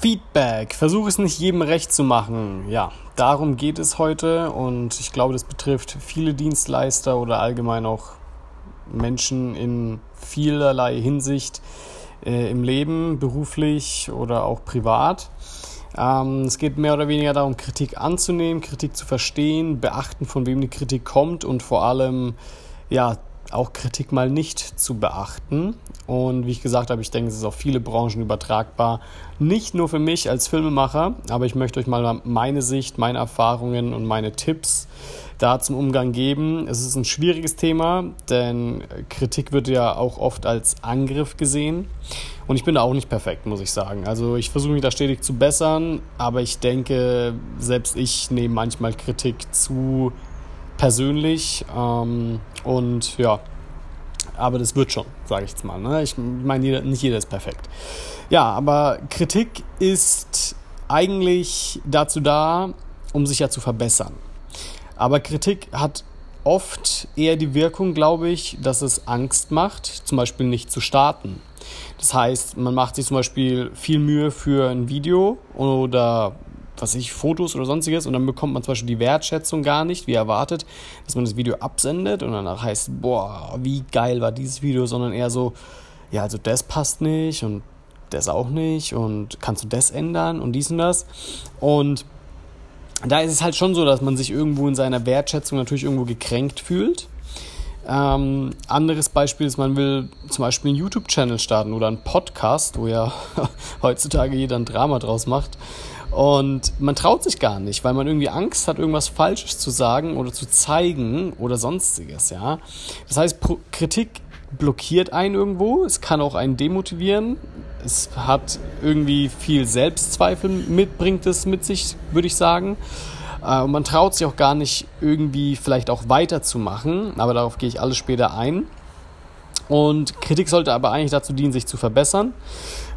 Feedback. Versuche es nicht jedem recht zu machen. Ja, darum geht es heute und ich glaube, das betrifft viele Dienstleister oder allgemein auch Menschen in vielerlei Hinsicht äh, im Leben, beruflich oder auch privat. Ähm, es geht mehr oder weniger darum, Kritik anzunehmen, Kritik zu verstehen, beachten, von wem die Kritik kommt und vor allem ja, auch Kritik mal nicht zu beachten. Und wie ich gesagt habe, ich denke, es ist auf viele Branchen übertragbar. Nicht nur für mich als Filmemacher, aber ich möchte euch mal meine Sicht, meine Erfahrungen und meine Tipps da zum Umgang geben. Es ist ein schwieriges Thema, denn Kritik wird ja auch oft als Angriff gesehen. Und ich bin da auch nicht perfekt, muss ich sagen. Also ich versuche mich da stetig zu bessern, aber ich denke, selbst ich nehme manchmal Kritik zu persönlich. Ähm, und ja, aber das wird schon, sage ich jetzt mal. Ne? Ich meine, nicht jeder ist perfekt. Ja, aber Kritik ist eigentlich dazu da, um sich ja zu verbessern. Aber Kritik hat oft eher die Wirkung, glaube ich, dass es Angst macht, zum Beispiel nicht zu starten. Das heißt, man macht sich zum Beispiel viel Mühe für ein Video oder was ich, Fotos oder sonstiges und dann bekommt man zum Beispiel die Wertschätzung gar nicht, wie erwartet, dass man das Video absendet und danach heißt, boah, wie geil war dieses Video, sondern eher so, ja, also das passt nicht und das auch nicht und kannst du das ändern und dies und das. Und da ist es halt schon so, dass man sich irgendwo in seiner Wertschätzung natürlich irgendwo gekränkt fühlt. Ähm, anderes Beispiel ist, man will zum Beispiel einen YouTube-Channel starten oder einen Podcast, wo ja heutzutage jeder ein Drama draus macht. Und man traut sich gar nicht, weil man irgendwie Angst hat, irgendwas Falsches zu sagen oder zu zeigen oder sonstiges, ja. Das heißt, Pro Kritik blockiert einen irgendwo, es kann auch einen demotivieren, es hat irgendwie viel Selbstzweifel mit, bringt es mit sich, würde ich sagen. Äh, und man traut sich auch gar nicht irgendwie vielleicht auch weiterzumachen, aber darauf gehe ich alles später ein. Und Kritik sollte aber eigentlich dazu dienen, sich zu verbessern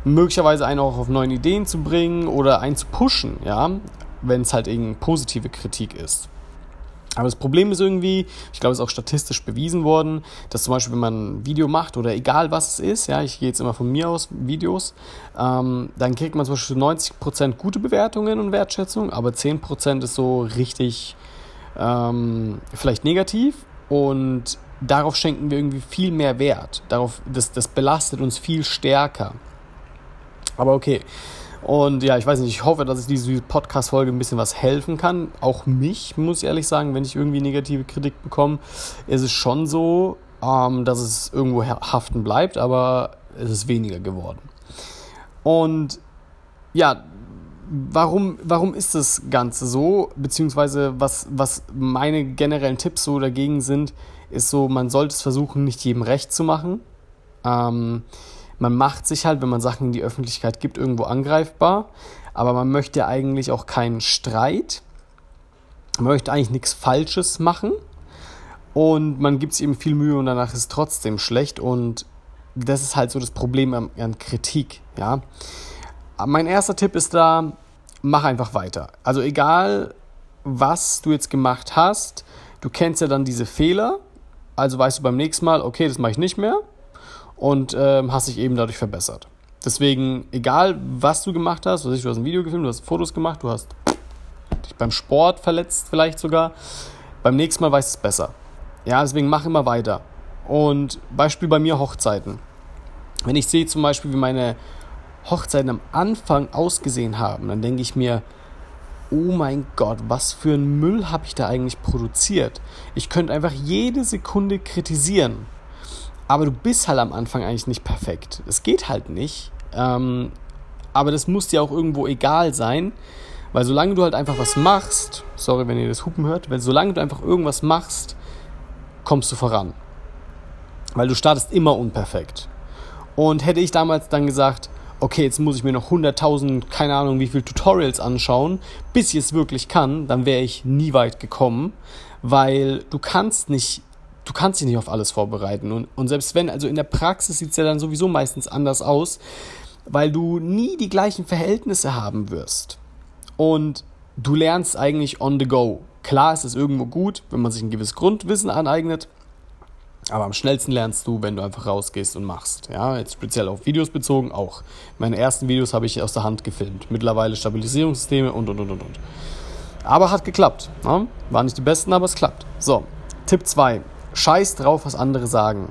möglicherweise einen auch auf neue Ideen zu bringen oder einen zu pushen, ja, wenn es halt eben positive Kritik ist. Aber das Problem ist irgendwie, ich glaube, es ist auch statistisch bewiesen worden, dass zum Beispiel, wenn man ein Video macht oder egal was es ist, ja, ich gehe jetzt immer von mir aus, Videos, ähm, dann kriegt man zum Beispiel 90% gute Bewertungen und Wertschätzung, aber 10% ist so richtig ähm, vielleicht negativ und darauf schenken wir irgendwie viel mehr Wert. Darauf, das, das belastet uns viel stärker. Aber okay. Und ja, ich weiß nicht, ich hoffe, dass ich diese Podcast-Folge ein bisschen was helfen kann. Auch mich, muss ich ehrlich sagen, wenn ich irgendwie negative Kritik bekomme, ist es schon so, ähm, dass es irgendwo haften bleibt, aber es ist weniger geworden. Und ja, warum, warum ist das Ganze so? Beziehungsweise was, was meine generellen Tipps so dagegen sind, ist so, man sollte es versuchen, nicht jedem recht zu machen. Ähm, man macht sich halt, wenn man Sachen in die Öffentlichkeit gibt, irgendwo angreifbar. Aber man möchte eigentlich auch keinen Streit. Man möchte eigentlich nichts Falsches machen. Und man gibt sich eben viel Mühe und danach ist es trotzdem schlecht. Und das ist halt so das Problem an, an Kritik. Ja? Mein erster Tipp ist da, mach einfach weiter. Also egal, was du jetzt gemacht hast, du kennst ja dann diese Fehler. Also weißt du beim nächsten Mal, okay, das mache ich nicht mehr und ähm, hast dich eben dadurch verbessert. Deswegen, egal was du gemacht hast, was ich, du hast ein Video gefilmt, du hast Fotos gemacht, du hast dich beim Sport verletzt vielleicht sogar, beim nächsten Mal weißt du es besser. Ja, deswegen mach immer weiter. Und Beispiel bei mir Hochzeiten. Wenn ich sehe zum Beispiel, wie meine Hochzeiten am Anfang ausgesehen haben, dann denke ich mir, oh mein Gott, was für ein Müll habe ich da eigentlich produziert? Ich könnte einfach jede Sekunde kritisieren. Aber du bist halt am Anfang eigentlich nicht perfekt. Es geht halt nicht. Ähm, aber das muss dir auch irgendwo egal sein, weil solange du halt einfach was machst, sorry, wenn ihr das Hupen hört, weil solange du einfach irgendwas machst, kommst du voran. Weil du startest immer unperfekt. Und hätte ich damals dann gesagt, okay, jetzt muss ich mir noch 100.000, keine Ahnung, wie viele Tutorials anschauen, bis ich es wirklich kann, dann wäre ich nie weit gekommen, weil du kannst nicht du kannst dich nicht auf alles vorbereiten. Und, und selbst wenn, also in der Praxis sieht es ja dann sowieso meistens anders aus, weil du nie die gleichen Verhältnisse haben wirst. Und du lernst eigentlich on the go. Klar ist es irgendwo gut, wenn man sich ein gewisses Grundwissen aneignet, Aber am schnellsten lernst du, wenn du einfach rausgehst und machst. Ja, jetzt speziell auf Videos bezogen auch. Meine ersten Videos habe ich aus der Hand gefilmt. Mittlerweile Stabilisierungssysteme und und und und und. Aber hat geklappt. Ne? Waren nicht die besten, aber es klappt. So, Tipp 2. Scheiß drauf, was andere sagen.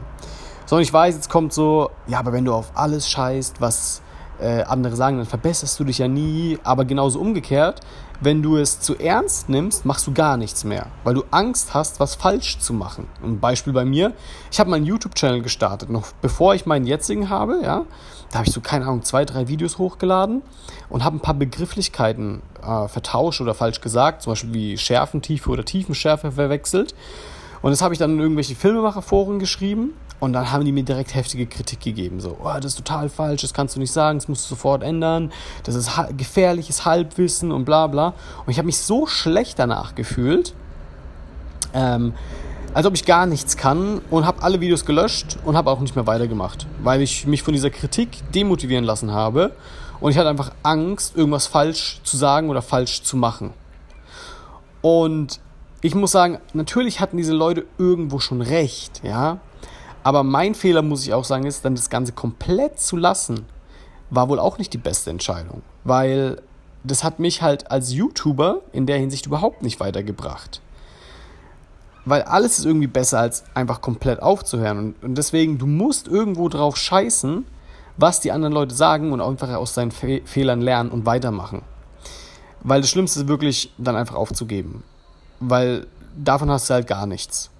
So, und ich weiß, jetzt kommt so, ja, aber wenn du auf alles scheißt, was äh, andere sagen, dann verbesserst du dich ja nie. Aber genauso umgekehrt, wenn du es zu ernst nimmst, machst du gar nichts mehr, weil du Angst hast, was falsch zu machen. Ein Beispiel bei mir, ich habe meinen YouTube-Channel gestartet, noch bevor ich meinen jetzigen habe, ja. Da habe ich so, keine Ahnung, zwei, drei Videos hochgeladen und habe ein paar Begrifflichkeiten äh, vertauscht oder falsch gesagt, zum Beispiel wie Schärfentiefe oder Tiefenschärfe verwechselt. Und das habe ich dann in irgendwelche Filmemacherforen geschrieben und dann haben die mir direkt heftige Kritik gegeben. So, oh, das ist total falsch, das kannst du nicht sagen, das musst du sofort ändern, das ist gefährliches Halbwissen und bla bla. Und ich habe mich so schlecht danach gefühlt, ähm, als ob ich gar nichts kann und habe alle Videos gelöscht und habe auch nicht mehr weitergemacht, weil ich mich von dieser Kritik demotivieren lassen habe und ich hatte einfach Angst, irgendwas falsch zu sagen oder falsch zu machen. Und ich muss sagen, natürlich hatten diese Leute irgendwo schon recht, ja. Aber mein Fehler, muss ich auch sagen, ist, dann das Ganze komplett zu lassen, war wohl auch nicht die beste Entscheidung. Weil das hat mich halt als YouTuber in der Hinsicht überhaupt nicht weitergebracht. Weil alles ist irgendwie besser, als einfach komplett aufzuhören. Und, und deswegen, du musst irgendwo drauf scheißen, was die anderen Leute sagen und einfach aus seinen Fe Fehlern lernen und weitermachen. Weil das Schlimmste ist wirklich, dann einfach aufzugeben. Weil davon hast du halt gar nichts.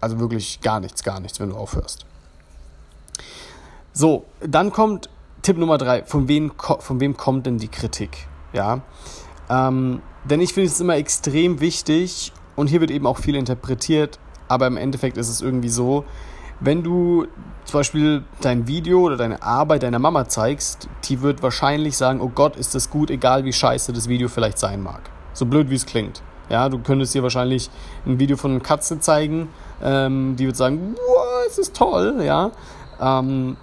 Also wirklich gar nichts, gar nichts, wenn du aufhörst. So, dann kommt Tipp Nummer drei. Von wem, von wem kommt denn die Kritik? Ja, ähm, denn ich finde es immer extrem wichtig und hier wird eben auch viel interpretiert, aber im Endeffekt ist es irgendwie so, wenn du zum Beispiel dein Video oder deine Arbeit deiner Mama zeigst, die wird wahrscheinlich sagen, oh Gott, ist das gut, egal wie scheiße das Video vielleicht sein mag. So blöd wie es klingt. Ja, du könntest dir wahrscheinlich ein Video von einer Katze zeigen, ähm, die wird sagen, wow, es ist toll, ja. Ähm,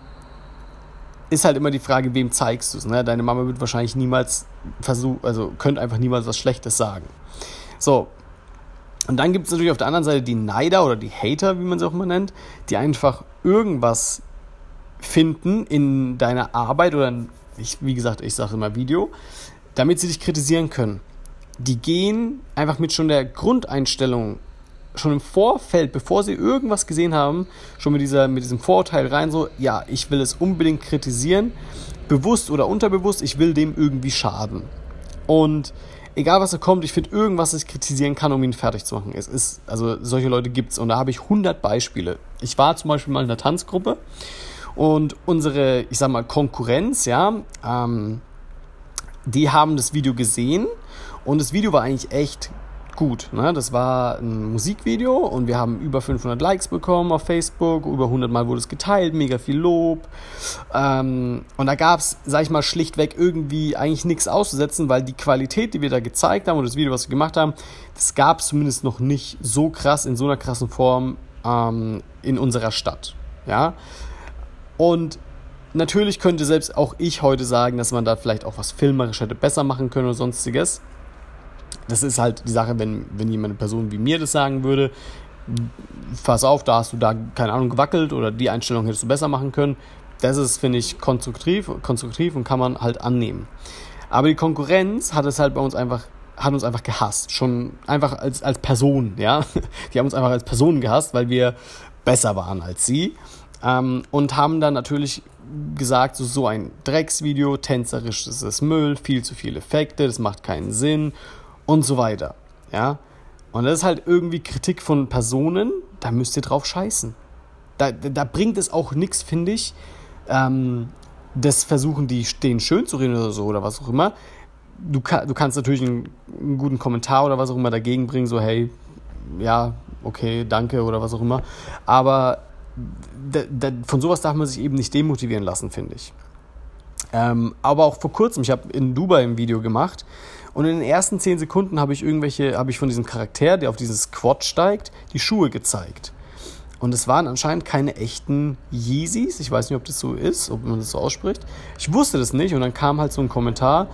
ist halt immer die Frage, wem zeigst du es. Ne? Deine Mama wird wahrscheinlich niemals versuchen, also könnte einfach niemals was Schlechtes sagen. So. Und dann gibt es natürlich auf der anderen Seite die Neider oder die Hater, wie man sie auch immer nennt, die einfach irgendwas finden in deiner Arbeit oder, in, ich, wie gesagt, ich sage immer Video, damit sie dich kritisieren können die gehen einfach mit schon der Grundeinstellung, schon im Vorfeld, bevor sie irgendwas gesehen haben, schon mit, dieser, mit diesem Vorurteil rein, so, ja, ich will es unbedingt kritisieren, bewusst oder unterbewusst, ich will dem irgendwie schaden. Und egal was da kommt, ich finde irgendwas, das ich kritisieren kann, um ihn fertig zu machen. Es ist, also solche Leute gibt es und da habe ich 100 Beispiele. Ich war zum Beispiel mal in einer Tanzgruppe und unsere, ich sag mal, Konkurrenz, ja, ähm, die haben das Video gesehen und das Video war eigentlich echt gut. Ne? Das war ein Musikvideo und wir haben über 500 Likes bekommen auf Facebook, über 100 Mal wurde es geteilt, mega viel Lob. Ähm, und da gab es, sag ich mal, schlichtweg irgendwie eigentlich nichts auszusetzen, weil die Qualität, die wir da gezeigt haben und das Video, was wir gemacht haben, das gab es zumindest noch nicht so krass, in so einer krassen Form ähm, in unserer Stadt. Ja. Und natürlich könnte selbst auch ich heute sagen, dass man da vielleicht auch was filmerisch hätte besser machen können oder sonstiges. Das ist halt die Sache, wenn, wenn jemand eine Person wie mir das sagen würde, pass auf, da hast du da, keine Ahnung, gewackelt oder die Einstellung hättest du besser machen können. Das ist, finde ich, konstruktiv, konstruktiv und kann man halt annehmen. Aber die Konkurrenz hat es halt bei uns einfach, hat uns einfach gehasst. Schon einfach als, als Person, ja. Die haben uns einfach als Person gehasst, weil wir besser waren als sie. Ähm, und haben dann natürlich gesagt, so, so ein Drecksvideo, tänzerisch ist es Müll, viel zu viele Effekte, das macht keinen Sinn und so weiter. Ja? Und das ist halt irgendwie Kritik von Personen, da müsst ihr drauf scheißen. Da, da bringt es auch nichts, finde ich, ähm, das versuchen, die stehen schön zu reden oder so oder was auch immer. Du, du kannst natürlich einen, einen guten Kommentar oder was auch immer dagegen bringen, so hey, ja, okay, danke oder was auch immer. Aber da, da, von sowas darf man sich eben nicht demotivieren lassen, finde ich. Ähm, aber auch vor kurzem, ich habe in Dubai ein Video gemacht und in den ersten 10 Sekunden habe ich irgendwelche, habe ich von diesem Charakter, der auf dieses Quad steigt, die Schuhe gezeigt. Und es waren anscheinend keine echten Yeezys. Ich weiß nicht, ob das so ist, ob man das so ausspricht. Ich wusste das nicht und dann kam halt so ein Kommentar.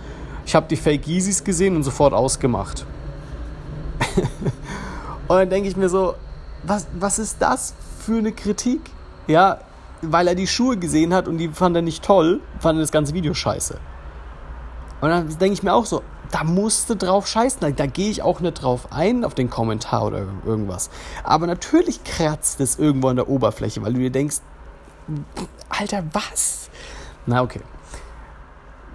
Ich habe die Fake Yeezys gesehen und sofort ausgemacht. und dann denke ich mir so, was, was ist das für eine Kritik? Ja, weil er die Schuhe gesehen hat und die fand er nicht toll, fand er das ganze Video scheiße. Und dann denke ich mir auch so, da musste drauf scheißen. Da, da gehe ich auch nicht drauf ein, auf den Kommentar oder irgendwas. Aber natürlich kratzt es irgendwo an der Oberfläche, weil du dir denkst, Alter, was? Na, okay.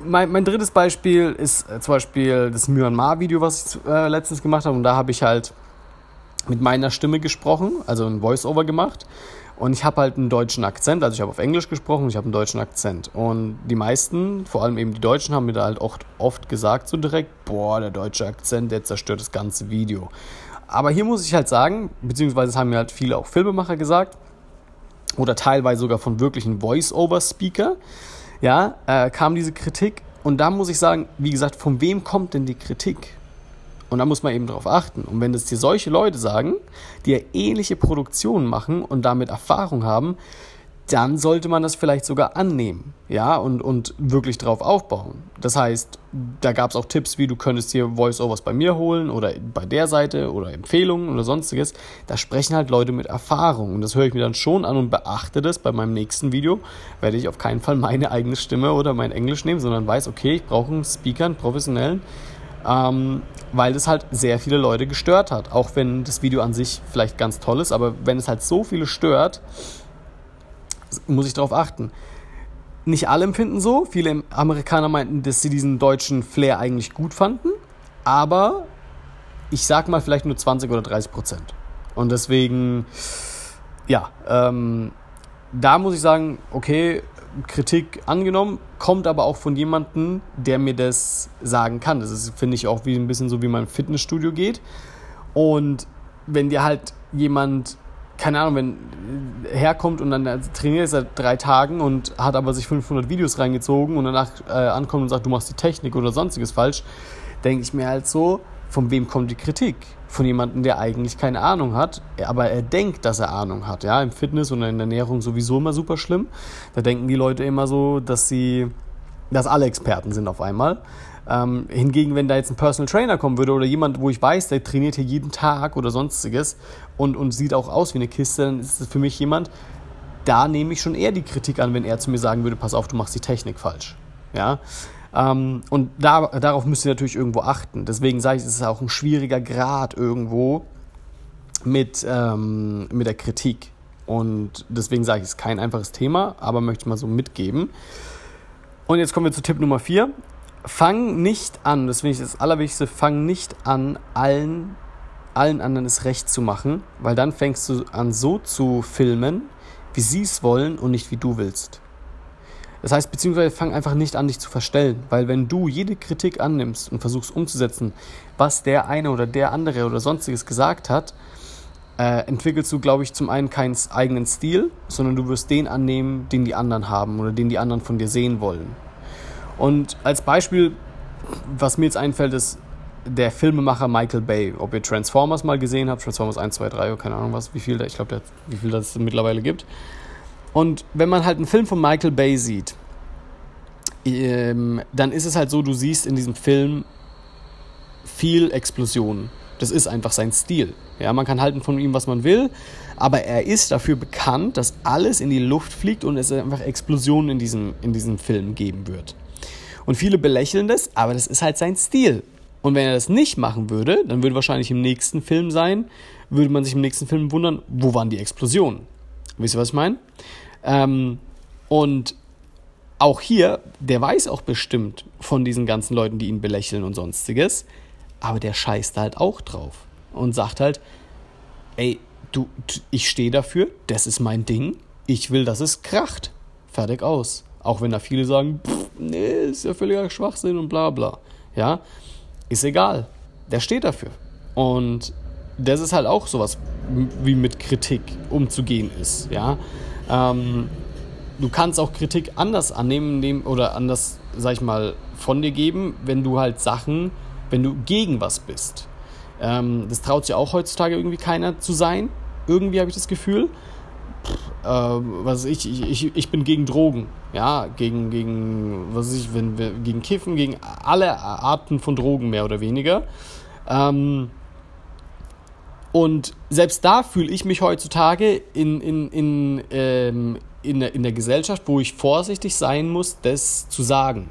Mein, mein drittes Beispiel ist äh, zum Beispiel das Myanmar-Video, was ich äh, letztens gemacht habe. Und da habe ich halt mit meiner Stimme gesprochen, also ein Voice-Over gemacht. Und ich habe halt einen deutschen Akzent, also ich habe auf Englisch gesprochen, ich habe einen deutschen Akzent. Und die meisten, vor allem eben die Deutschen, haben mir da halt oft, oft gesagt so direkt, boah, der deutsche Akzent, der zerstört das ganze Video. Aber hier muss ich halt sagen, beziehungsweise haben mir halt viele auch Filmemacher gesagt, oder teilweise sogar von wirklichen Voice-Over-Speaker, ja, äh, kam diese Kritik. Und da muss ich sagen, wie gesagt, von wem kommt denn die Kritik? Und da muss man eben darauf achten. Und wenn das dir solche Leute sagen, die ja ähnliche Produktionen machen und damit Erfahrung haben, dann sollte man das vielleicht sogar annehmen, ja, und, und wirklich drauf aufbauen. Das heißt, da gab es auch Tipps, wie du könntest dir Voice-Overs bei mir holen oder bei der Seite oder Empfehlungen oder sonstiges. Da sprechen halt Leute mit Erfahrung und das höre ich mir dann schon an und beachte das. Bei meinem nächsten Video werde ich auf keinen Fall meine eigene Stimme oder mein Englisch nehmen, sondern weiß, okay, ich brauche einen Speaker, einen professionellen, ähm, weil das halt sehr viele Leute gestört hat. Auch wenn das Video an sich vielleicht ganz toll ist, aber wenn es halt so viele stört, muss ich darauf achten. Nicht alle empfinden so. Viele Amerikaner meinten, dass sie diesen deutschen Flair eigentlich gut fanden, aber ich sag mal vielleicht nur 20 oder 30 Prozent. Und deswegen, ja, ähm, da muss ich sagen, okay, Kritik angenommen, kommt aber auch von jemandem, der mir das sagen kann. Das ist, finde ich, auch wie ein bisschen so, wie im Fitnessstudio geht. Und wenn dir halt jemand, keine Ahnung, wenn herkommt und dann trainiert er seit drei Tagen und hat aber sich 500 Videos reingezogen und danach äh, ankommt und sagt, du machst die Technik oder sonstiges falsch, denke ich mir halt so, von wem kommt die Kritik? Von jemandem, der eigentlich keine Ahnung hat, aber er denkt, dass er Ahnung hat. Ja, im Fitness und in der Ernährung sowieso immer super schlimm. Da denken die Leute immer so, dass sie, dass alle Experten sind auf einmal. Ähm, hingegen, wenn da jetzt ein Personal Trainer kommen würde oder jemand, wo ich weiß, der trainiert hier jeden Tag oder sonstiges und, und sieht auch aus wie eine Kiste, dann ist es für mich jemand, da nehme ich schon eher die Kritik an, wenn er zu mir sagen würde, pass auf, du machst die Technik falsch. Ja, ähm, und da, darauf müsst ihr natürlich irgendwo achten. Deswegen sage ich, es ist auch ein schwieriger Grad irgendwo mit, ähm, mit der Kritik. Und deswegen sage ich, es ist kein einfaches Thema, aber möchte ich mal so mitgeben. Und jetzt kommen wir zu Tipp Nummer 4. Fang nicht an, das finde ich das Allerwichtigste, fang nicht an, allen, allen anderen es recht zu machen, weil dann fängst du an so zu filmen, wie sie es wollen und nicht wie du willst. Das heißt, beziehungsweise fang einfach nicht an, dich zu verstellen, weil wenn du jede Kritik annimmst und versuchst umzusetzen, was der eine oder der andere oder sonstiges gesagt hat, äh, entwickelst du, glaube ich, zum einen keinen eigenen Stil, sondern du wirst den annehmen, den die anderen haben oder den die anderen von dir sehen wollen. Und als Beispiel, was mir jetzt einfällt, ist der Filmemacher Michael Bay. Ob ihr Transformers mal gesehen habt, Transformers 1, 2, 3, keine Ahnung was, wie viel, ich glaube, wie viel das mittlerweile gibt. Und wenn man halt einen Film von Michael Bay sieht, ähm, dann ist es halt so, du siehst in diesem Film viel Explosionen. Das ist einfach sein Stil. Ja, man kann halten von ihm, was man will, aber er ist dafür bekannt, dass alles in die Luft fliegt und es einfach Explosionen in diesem, in diesem Film geben wird. Und viele belächeln das, aber das ist halt sein Stil. Und wenn er das nicht machen würde, dann würde wahrscheinlich im nächsten Film sein, würde man sich im nächsten Film wundern, wo waren die Explosionen? Wisst ihr, was ich meine? Ähm, und auch hier, der weiß auch bestimmt von diesen ganzen Leuten, die ihn belächeln und sonstiges, aber der scheißt halt auch drauf und sagt halt, ey, du, ich stehe dafür, das ist mein Ding, ich will, dass es kracht. Fertig aus. Auch wenn da viele sagen, pff, nee, ist ja völliger Schwachsinn und bla bla. Ja, ist egal. Der steht dafür. Und das ist halt auch sowas, wie mit Kritik umzugehen ist. Ja, ähm, du kannst auch Kritik anders annehmen oder anders, sag ich mal, von dir geben, wenn du halt Sachen, wenn du gegen was bist. Ähm, das traut sich auch heutzutage irgendwie keiner zu sein. Irgendwie habe ich das Gefühl. Äh, was ich, ich, ich, bin gegen Drogen, ja, gegen, gegen, was ich, wenn gegen Kiffen, gegen alle Arten von Drogen mehr oder weniger. Ähm, Und selbst da fühle ich mich heutzutage in, in, in, ähm, in, der, in der Gesellschaft, wo ich vorsichtig sein muss, das zu sagen.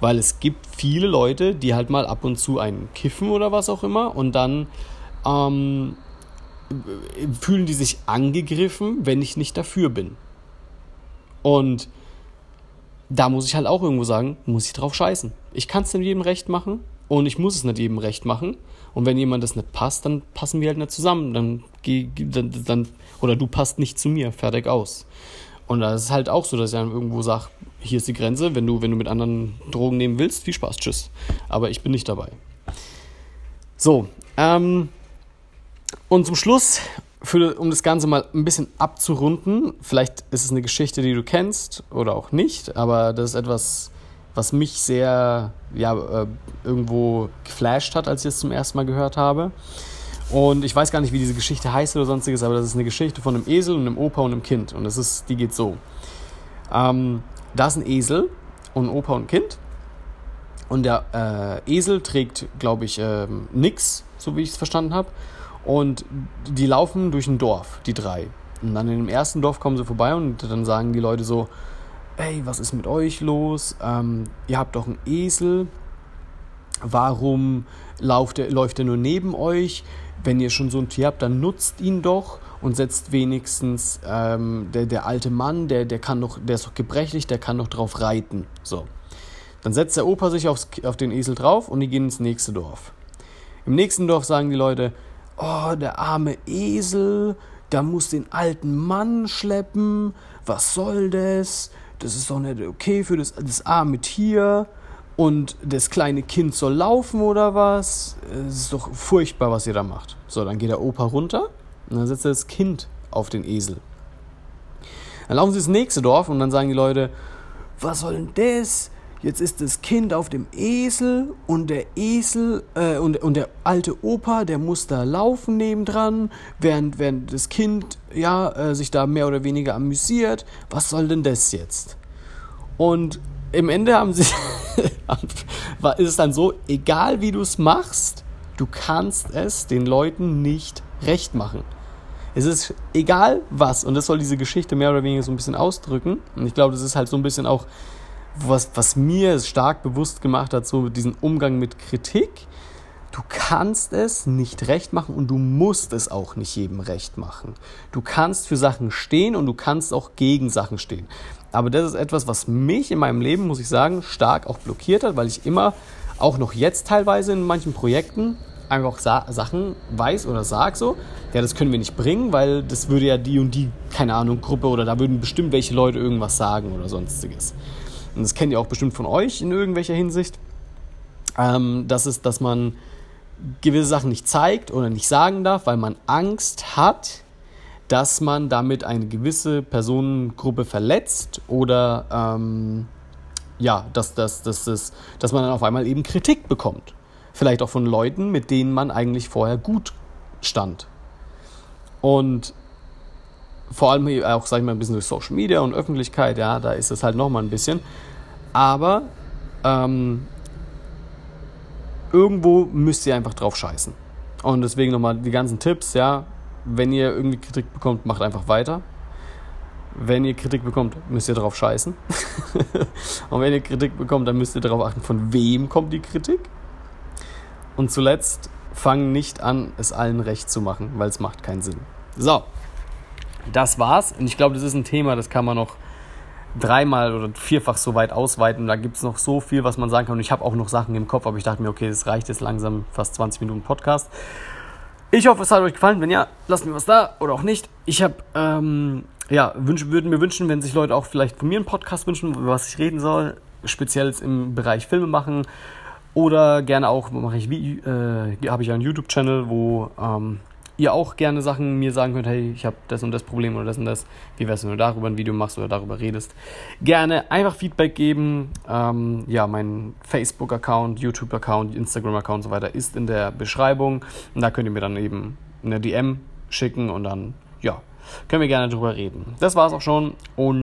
Weil es gibt viele Leute, die halt mal ab und zu einen kiffen oder was auch immer und dann ähm, fühlen die sich angegriffen, wenn ich nicht dafür bin. Und da muss ich halt auch irgendwo sagen, muss ich drauf scheißen. Ich kann es nicht jedem recht machen und ich muss es nicht jedem recht machen. Und wenn jemand das nicht passt, dann passen wir halt nicht zusammen. Dann, dann, dann oder du passt nicht zu mir, fertig aus. Und da ist halt auch so, dass ich dann irgendwo sage, hier ist die Grenze, wenn du, wenn du mit anderen Drogen nehmen willst, viel Spaß, tschüss. Aber ich bin nicht dabei. So, ähm, und zum Schluss, für, um das Ganze mal ein bisschen abzurunden, vielleicht ist es eine Geschichte, die du kennst oder auch nicht, aber das ist etwas, was mich sehr ja, äh, irgendwo geflasht hat, als ich es zum ersten Mal gehört habe. Und ich weiß gar nicht, wie diese Geschichte heißt oder sonstiges, aber das ist eine Geschichte von einem Esel und einem Opa und einem Kind. Und das ist, die geht so. Ähm, da ist ein Esel und ein Opa und ein Kind. Und der äh, Esel trägt, glaube ich, äh, nix, so wie ich es verstanden habe. Und die laufen durch ein Dorf, die drei. Und dann in dem ersten Dorf kommen sie vorbei und dann sagen die Leute so, hey, was ist mit euch los? Ähm, ihr habt doch einen Esel. Warum läuft er, läuft er nur neben euch? Wenn ihr schon so ein Tier habt, dann nutzt ihn doch und setzt wenigstens ähm, der, der alte Mann, der, der kann noch, der ist doch gebrechlich, der kann noch drauf reiten. So. Dann setzt der Opa sich aufs, auf den Esel drauf und die gehen ins nächste Dorf. Im nächsten Dorf sagen die Leute, oh, der arme Esel, der muss den alten Mann schleppen, was soll das? Das ist doch nicht okay für das, das arme Tier und das kleine Kind soll laufen oder was. Es ist doch furchtbar, was ihr da macht. So, dann geht der Opa runter und dann setzt er das Kind auf den Esel. Dann laufen sie ins nächste Dorf und dann sagen die Leute, was soll denn das? Jetzt ist das Kind auf dem Esel und der Esel äh, und, und der alte Opa, der muss da laufen nebendran, während, während das Kind ja äh, sich da mehr oder weniger amüsiert. Was soll denn das jetzt? Und im Ende haben sie ist es dann so, egal wie du es machst, du kannst es den Leuten nicht recht machen. Es ist egal was, und das soll diese Geschichte mehr oder weniger so ein bisschen ausdrücken. Und ich glaube, das ist halt so ein bisschen auch was, was mir stark bewusst gemacht hat, so diesen Umgang mit Kritik. Du kannst es nicht recht machen und du musst es auch nicht jedem recht machen. Du kannst für Sachen stehen und du kannst auch gegen Sachen stehen. Aber das ist etwas, was mich in meinem Leben, muss ich sagen, stark auch blockiert hat, weil ich immer, auch noch jetzt teilweise in manchen Projekten, einfach Sa Sachen weiß oder sag so, ja, das können wir nicht bringen, weil das würde ja die und die, keine Ahnung, Gruppe oder da würden bestimmt welche Leute irgendwas sagen oder sonstiges und das kennt ihr auch bestimmt von euch in irgendwelcher Hinsicht, ähm, das ist, dass man gewisse Sachen nicht zeigt oder nicht sagen darf, weil man Angst hat, dass man damit eine gewisse Personengruppe verletzt oder ähm, ja, dass, dass, dass, dass, dass man dann auf einmal eben Kritik bekommt. Vielleicht auch von Leuten, mit denen man eigentlich vorher gut stand. Und vor allem auch, sag ich mal, ein bisschen durch Social Media und Öffentlichkeit, ja, da ist es halt nochmal ein bisschen. Aber ähm, irgendwo müsst ihr einfach drauf scheißen. Und deswegen nochmal die ganzen Tipps, ja, wenn ihr irgendwie Kritik bekommt, macht einfach weiter. Wenn ihr Kritik bekommt, müsst ihr drauf scheißen. und wenn ihr Kritik bekommt, dann müsst ihr darauf achten, von wem kommt die Kritik. Und zuletzt, fangen nicht an, es allen recht zu machen, weil es macht keinen Sinn. So, das war's. Und ich glaube, das ist ein Thema, das kann man noch dreimal oder vierfach so weit ausweiten. Da gibt es noch so viel, was man sagen kann. Und ich habe auch noch Sachen im Kopf, aber ich dachte mir, okay, das reicht jetzt langsam fast 20 Minuten Podcast. Ich hoffe, es hat euch gefallen. Wenn ja, lasst mir was da oder auch nicht. Ich habe, ähm, ja, wünsch, würden mir wünschen, wenn sich Leute auch vielleicht von mir einen Podcast wünschen, über was ich reden soll, speziell im Bereich Filme machen. Oder gerne auch mache ich, äh, habe ich einen YouTube-Channel, wo ähm, ihr auch gerne Sachen mir sagen könnt, hey, ich habe das und das Problem oder das und das. Wie wär's, wenn du darüber ein Video machst oder darüber redest? Gerne einfach Feedback geben. Ähm, ja, mein Facebook-Account, YouTube-Account, Instagram-Account und so weiter ist in der Beschreibung. Und da könnt ihr mir dann eben eine DM schicken und dann, ja, können wir gerne drüber reden. Das war's auch schon und